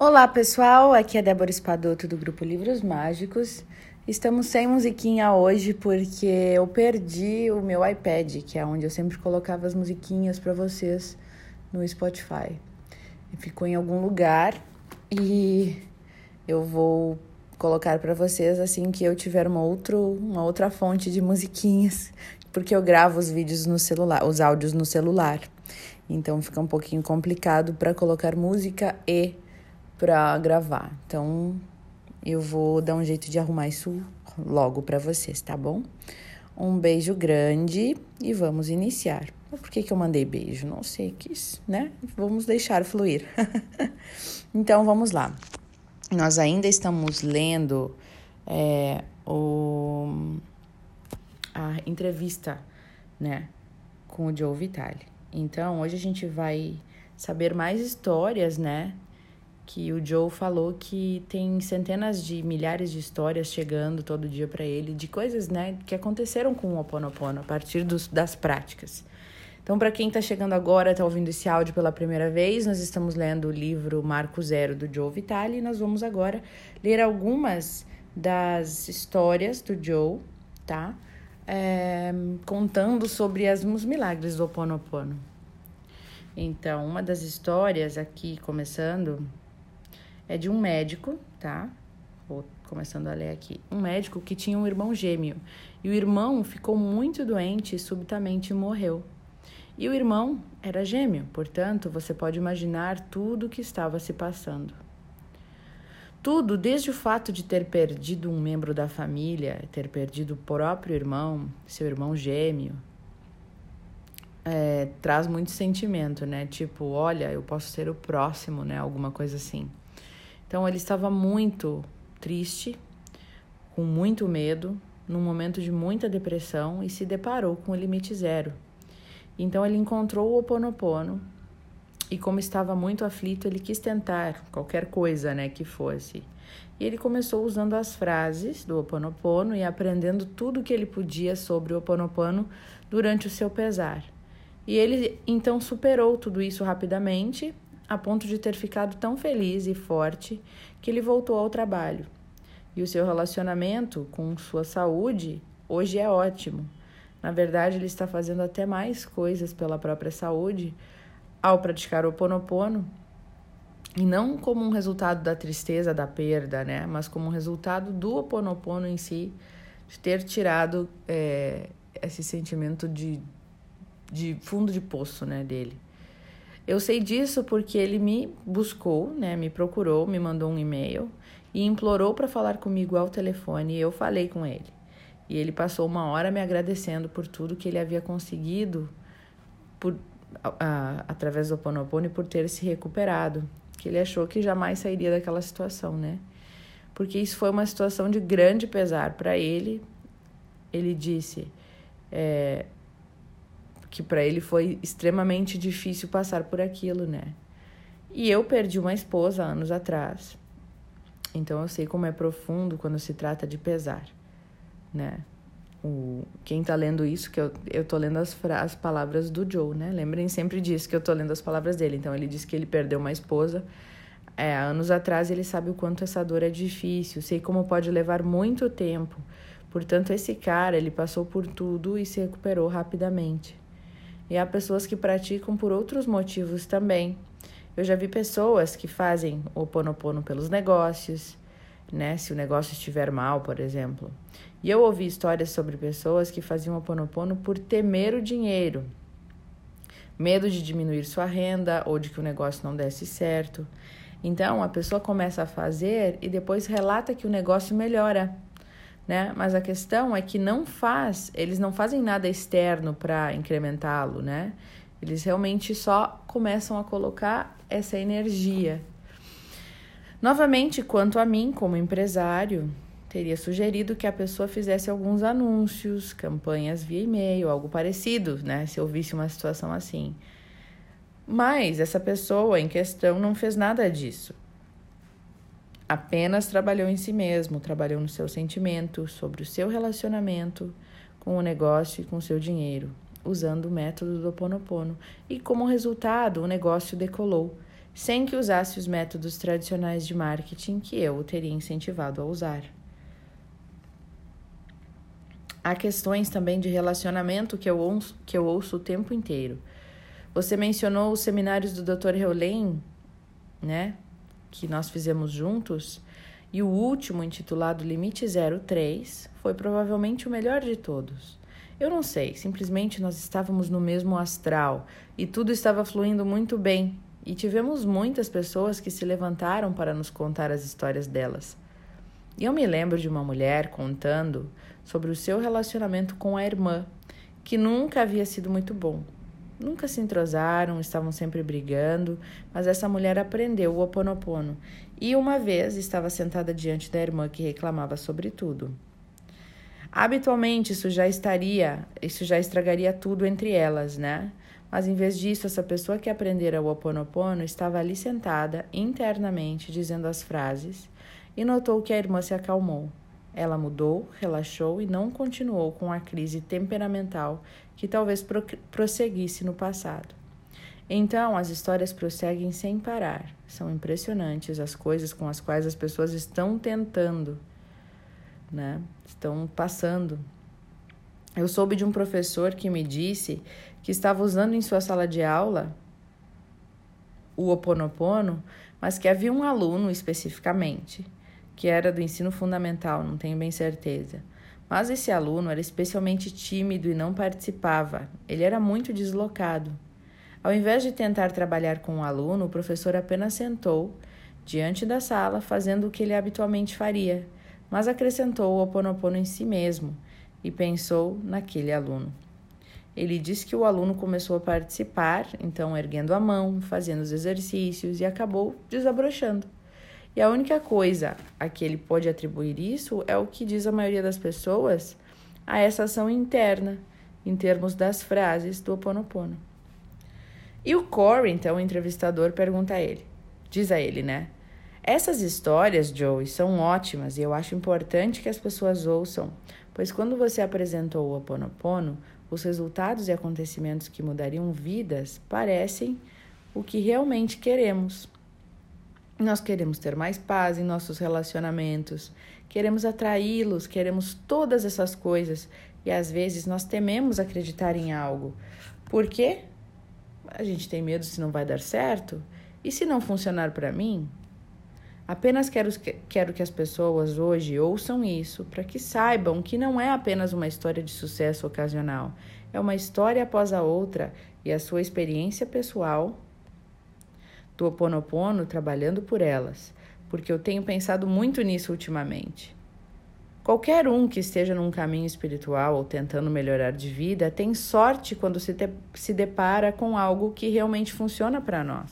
Olá pessoal, aqui é Débora Espadoto do Grupo Livros Mágicos. Estamos sem musiquinha hoje porque eu perdi o meu iPad, que é onde eu sempre colocava as musiquinhas para vocês no Spotify. Ficou em algum lugar e eu vou colocar para vocês assim que eu tiver uma, outro, uma outra fonte de musiquinhas, porque eu gravo os vídeos no celular, os áudios no celular. Então fica um pouquinho complicado para colocar música e para gravar. Então, eu vou dar um jeito de arrumar isso logo para vocês, tá bom? Um beijo grande e vamos iniciar. Por que, que eu mandei beijo? Não sei, quis, né? Vamos deixar fluir. então, vamos lá. Nós ainda estamos lendo é, o, a entrevista, né, com o Joe Vitale. Então, hoje a gente vai saber mais histórias, né, que o Joe falou que tem centenas de milhares de histórias chegando todo dia para ele de coisas, né, que aconteceram com o Oponopono a partir dos, das práticas. Então, para quem está chegando agora, está ouvindo esse áudio pela primeira vez, nós estamos lendo o livro Marco Zero do Joe Vitale e nós vamos agora ler algumas das histórias do Joe, tá? É, contando sobre as, os milagres do Oponopono. Então, uma das histórias aqui, começando, é de um médico, tá? Vou começando a ler aqui. Um médico que tinha um irmão gêmeo. E o irmão ficou muito doente e subitamente morreu. E o irmão era gêmeo, portanto, você pode imaginar tudo o que estava se passando. Tudo, desde o fato de ter perdido um membro da família, ter perdido o próprio irmão, seu irmão gêmeo, é, traz muito sentimento, né? Tipo, olha, eu posso ser o próximo, né? Alguma coisa assim. Então ele estava muito triste, com muito medo, num momento de muita depressão e se deparou com o limite zero. Então ele encontrou o Oponopono e como estava muito aflito, ele quis tentar qualquer coisa, né, que fosse. E ele começou usando as frases do Oponopono e aprendendo tudo que ele podia sobre o Oponopono durante o seu pesar. E ele então superou tudo isso rapidamente a ponto de ter ficado tão feliz e forte que ele voltou ao trabalho. E o seu relacionamento com sua saúde hoje é ótimo. Na verdade, ele está fazendo até mais coisas pela própria saúde ao praticar o Ponopono, e não como um resultado da tristeza da perda, né? Mas como um resultado do Oponopono em si, de ter tirado é, esse sentimento de, de fundo de poço, né, dele. Eu sei disso porque ele me buscou, né, me procurou, me mandou um e-mail e implorou para falar comigo ao telefone e eu falei com ele. E ele passou uma hora me agradecendo por tudo que ele havia conseguido por, a, através do Ponopono por ter se recuperado, que ele achou que jamais sairia daquela situação, né? Porque isso foi uma situação de grande pesar para ele. Ele disse: é, que para ele foi extremamente difícil passar por aquilo, né? E eu perdi uma esposa anos atrás. Então eu sei como é profundo quando se trata de pesar, né? O, quem tá lendo isso, que eu, eu tô lendo as, as palavras do Joe, né? Lembrem sempre disso, que eu tô lendo as palavras dele. Então ele disse que ele perdeu uma esposa é, anos atrás, ele sabe o quanto essa dor é difícil, sei como pode levar muito tempo. Portanto, esse cara, ele passou por tudo e se recuperou rapidamente. E há pessoas que praticam por outros motivos também. Eu já vi pessoas que fazem o ponopono pelos negócios, né? Se o negócio estiver mal, por exemplo. E eu ouvi histórias sobre pessoas que faziam o ponopono por temer o dinheiro. Medo de diminuir sua renda ou de que o negócio não desse certo. Então, a pessoa começa a fazer e depois relata que o negócio melhora né? Mas a questão é que não faz, eles não fazem nada externo para incrementá-lo, né? Eles realmente só começam a colocar essa energia. Novamente, quanto a mim, como empresário, teria sugerido que a pessoa fizesse alguns anúncios, campanhas via e-mail, algo parecido, né? Se eu visse uma situação assim. Mas essa pessoa em questão não fez nada disso apenas trabalhou em si mesmo, trabalhou no seu sentimento, sobre o seu relacionamento com o negócio e com o seu dinheiro, usando o método do Ponopono. E como resultado, o negócio decolou, sem que usasse os métodos tradicionais de marketing que eu o teria incentivado a usar. Há questões também de relacionamento que eu ouço, que eu ouço o tempo inteiro. Você mencionou os seminários do Dr. Heulen, né? Que nós fizemos juntos. E o último, intitulado Limite 03, foi provavelmente o melhor de todos. Eu não sei, simplesmente nós estávamos no mesmo astral e tudo estava fluindo muito bem. E tivemos muitas pessoas que se levantaram para nos contar as histórias delas. E eu me lembro de uma mulher contando sobre o seu relacionamento com a irmã, que nunca havia sido muito bom. Nunca se entrosaram, estavam sempre brigando, mas essa mulher aprendeu o oponopono e uma vez estava sentada diante da irmã que reclamava sobre tudo. Habitualmente isso já estaria, isso já estragaria tudo entre elas, né? Mas em vez disso, essa pessoa que aprendera o oponopono estava ali sentada internamente dizendo as frases e notou que a irmã se acalmou. Ela mudou, relaxou e não continuou com a crise temperamental que talvez pro prosseguisse no passado. Então, as histórias prosseguem sem parar. São impressionantes as coisas com as quais as pessoas estão tentando, né? Estão passando. Eu soube de um professor que me disse que estava usando em sua sala de aula o oponopono, mas que havia um aluno especificamente que era do ensino fundamental, não tenho bem certeza. Mas esse aluno era especialmente tímido e não participava. Ele era muito deslocado. Ao invés de tentar trabalhar com o aluno, o professor apenas sentou diante da sala, fazendo o que ele habitualmente faria, mas acrescentou o oponopono em si mesmo e pensou naquele aluno. Ele disse que o aluno começou a participar, então erguendo a mão, fazendo os exercícios e acabou desabrochando. E a única coisa a que ele pode atribuir isso é o que diz a maioria das pessoas a essa ação interna, em termos das frases do Ho Oponopono. E o Corey, então, o entrevistador, pergunta a ele, diz a ele, né? Essas histórias, Joey, são ótimas e eu acho importante que as pessoas ouçam, pois quando você apresentou o Ho Oponopono, os resultados e acontecimentos que mudariam vidas parecem o que realmente queremos. Nós queremos ter mais paz em nossos relacionamentos, queremos atraí-los, queremos todas essas coisas e às vezes nós tememos acreditar em algo. Por quê? A gente tem medo se não vai dar certo? E se não funcionar para mim? Apenas quero, quero que as pessoas hoje ouçam isso para que saibam que não é apenas uma história de sucesso ocasional, é uma história após a outra e a sua experiência pessoal do Ho Oponopono trabalhando por elas, porque eu tenho pensado muito nisso ultimamente. Qualquer um que esteja num caminho espiritual ou tentando melhorar de vida tem sorte quando se, te, se depara com algo que realmente funciona para nós.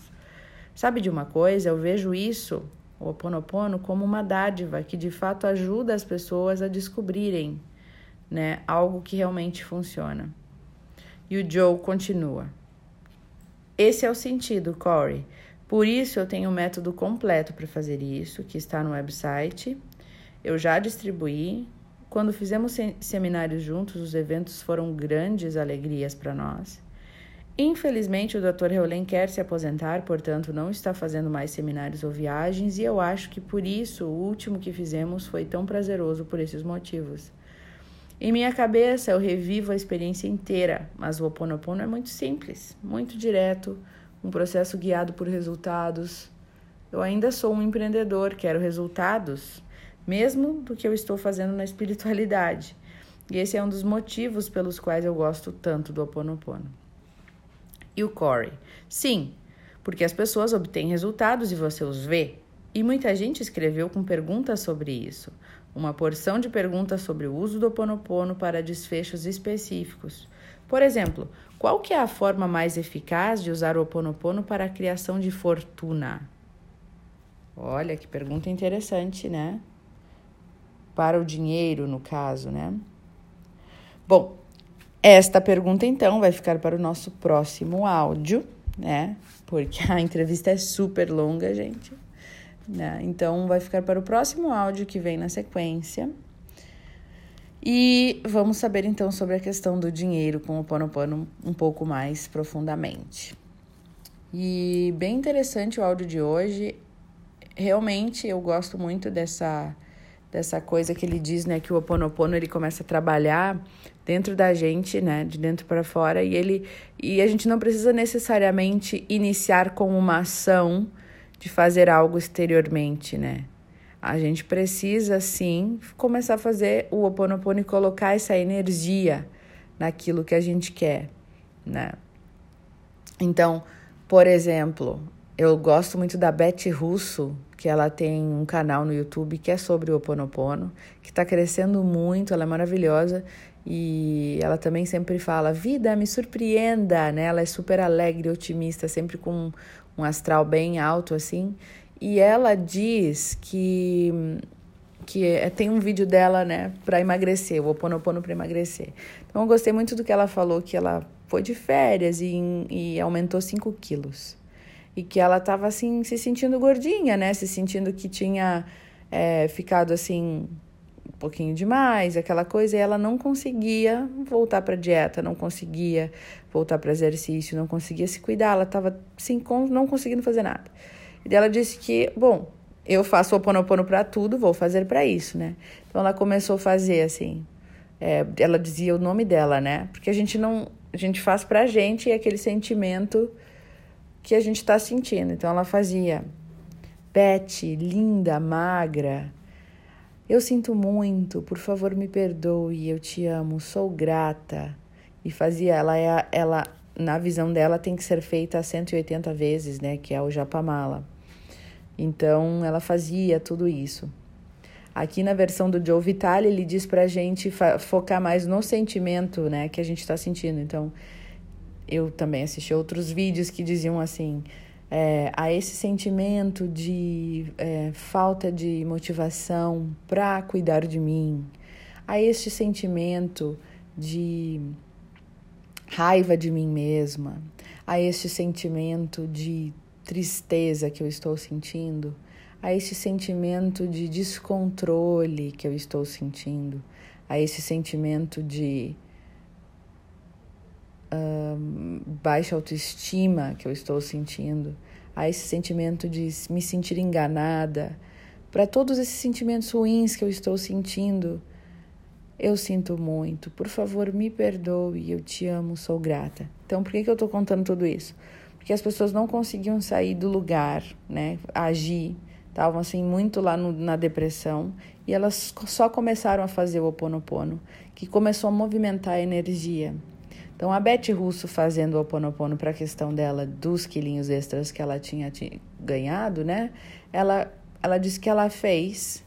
Sabe de uma coisa? Eu vejo isso, o Ho Oponopono, como uma dádiva que de fato ajuda as pessoas a descobrirem né, algo que realmente funciona. E o Joe continua. Esse é o sentido, Corey. Por isso, eu tenho um método completo para fazer isso, que está no website. Eu já distribuí. Quando fizemos seminários juntos, os eventos foram grandes alegrias para nós. Infelizmente, o Dr. Heulen quer se aposentar, portanto, não está fazendo mais seminários ou viagens, e eu acho que por isso o último que fizemos foi tão prazeroso por esses motivos. Em minha cabeça, eu revivo a experiência inteira, mas o Ho Oponopono é muito simples, muito direto, um processo guiado por resultados. Eu ainda sou um empreendedor, quero resultados, mesmo do que eu estou fazendo na espiritualidade. E esse é um dos motivos pelos quais eu gosto tanto do Ho Oponopono. E o Corey? Sim, porque as pessoas obtêm resultados e você os vê. E muita gente escreveu com perguntas sobre isso. Uma porção de perguntas sobre o uso do Ho Oponopono para desfechos específicos. Por exemplo, qual que é a forma mais eficaz de usar o Oponopono para a criação de fortuna? Olha que pergunta interessante, né? Para o dinheiro, no caso, né? Bom, esta pergunta então vai ficar para o nosso próximo áudio, né? Porque a entrevista é super longa, gente. Né? Então vai ficar para o próximo áudio que vem na sequência. E vamos saber então sobre a questão do dinheiro com o Ponopono um pouco mais profundamente. E bem interessante o áudio de hoje. Realmente eu gosto muito dessa dessa coisa que ele diz, né, que o oponopono ele começa a trabalhar dentro da gente, né, de dentro para fora, e ele e a gente não precisa necessariamente iniciar com uma ação de fazer algo exteriormente, né? A gente precisa sim começar a fazer o oponopono e colocar essa energia naquilo que a gente quer, né? Então, por exemplo, eu gosto muito da Beth Russo, que ela tem um canal no YouTube que é sobre o Oponopono, que está crescendo muito, ela é maravilhosa e ela também sempre fala: vida, me surpreenda, né? Ela é super alegre, otimista, sempre com um astral bem alto assim. E ela diz que que é, tem um vídeo dela, né, para emagrecer, o Oponopono para emagrecer. Então eu gostei muito do que ela falou, que ela foi de férias e, e aumentou 5 quilos. E que ela estava assim, se sentindo gordinha, né, se sentindo que tinha é, ficado assim um pouquinho demais, aquela coisa, e ela não conseguia voltar para dieta, não conseguia voltar para exercício, não conseguia se cuidar, ela estava assim, não conseguindo fazer nada. E ela disse que, bom, eu faço o oponopono para tudo, vou fazer para isso, né? Então ela começou a fazer assim. É, ela dizia o nome dela, né? Porque a gente não, a gente faz pra gente e aquele sentimento que a gente está sentindo. Então ela fazia Beth, linda, magra. Eu sinto muito, por favor me perdoe, eu te amo, sou grata. E fazia, ela é ela na visão dela tem que ser feita 180 vezes, né, que é o japamala. Então ela fazia tudo isso. Aqui na versão do Joe Vitale, ele diz pra gente focar mais no sentimento, né, que a gente está sentindo. Então, eu também assisti outros vídeos que diziam assim: é, a esse sentimento de é, falta de motivação para cuidar de mim, a este sentimento de raiva de mim mesma, a este sentimento de tristeza que eu estou sentindo, a esse sentimento de descontrole que eu estou sentindo, a esse sentimento de baixa autoestima que eu estou sentindo, a esse sentimento de me sentir enganada, para todos esses sentimentos ruins que eu estou sentindo, eu sinto muito. Por favor, me perdoe. Eu te amo, sou grata. Então, por que, que eu estou contando tudo isso? porque as pessoas não conseguiam sair do lugar, né, agir, estavam assim muito lá no, na depressão e elas só começaram a fazer o oponopono, que começou a movimentar a energia. Então a Beth Russo fazendo o oponopono para a questão dela dos quilinhos extras que ela tinha ganhado, né? Ela ela disse que ela fez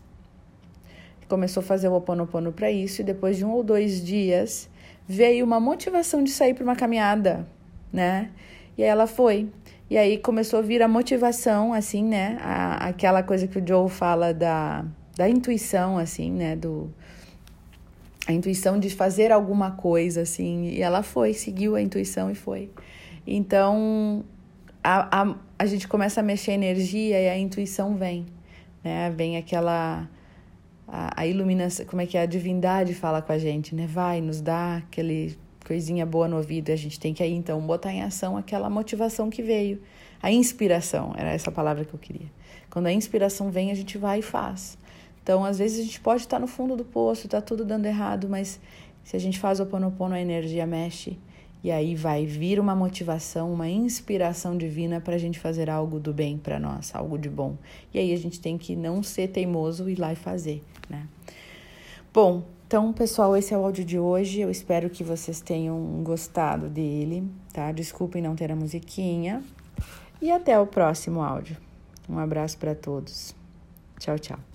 começou a fazer o oponopono para isso e depois de um ou dois dias veio uma motivação de sair para uma caminhada, né? E aí ela foi. E aí começou a vir a motivação, assim, né? A, aquela coisa que o Joe fala da, da intuição, assim, né? Do, a intuição de fazer alguma coisa, assim. E ela foi, seguiu a intuição e foi. Então, a, a, a gente começa a mexer a energia e a intuição vem, né? Vem aquela... A, a iluminação, como é que é? A divindade fala com a gente, né? Vai, nos dá aquele coisinha boa no ouvido, a gente tem que aí então botar em ação aquela motivação que veio. A inspiração, era essa palavra que eu queria. Quando a inspiração vem, a gente vai e faz. Então, às vezes a gente pode estar no fundo do poço, tá tudo dando errado, mas se a gente faz o ponopono, a energia mexe e aí vai vir uma motivação, uma inspiração divina para a gente fazer algo do bem para nós, algo de bom. E aí a gente tem que não ser teimoso e ir lá e fazer, né? Bom, então, pessoal, esse é o áudio de hoje. Eu espero que vocês tenham gostado dele, tá? Desculpem não ter a musiquinha. E até o próximo áudio. Um abraço para todos. Tchau, tchau.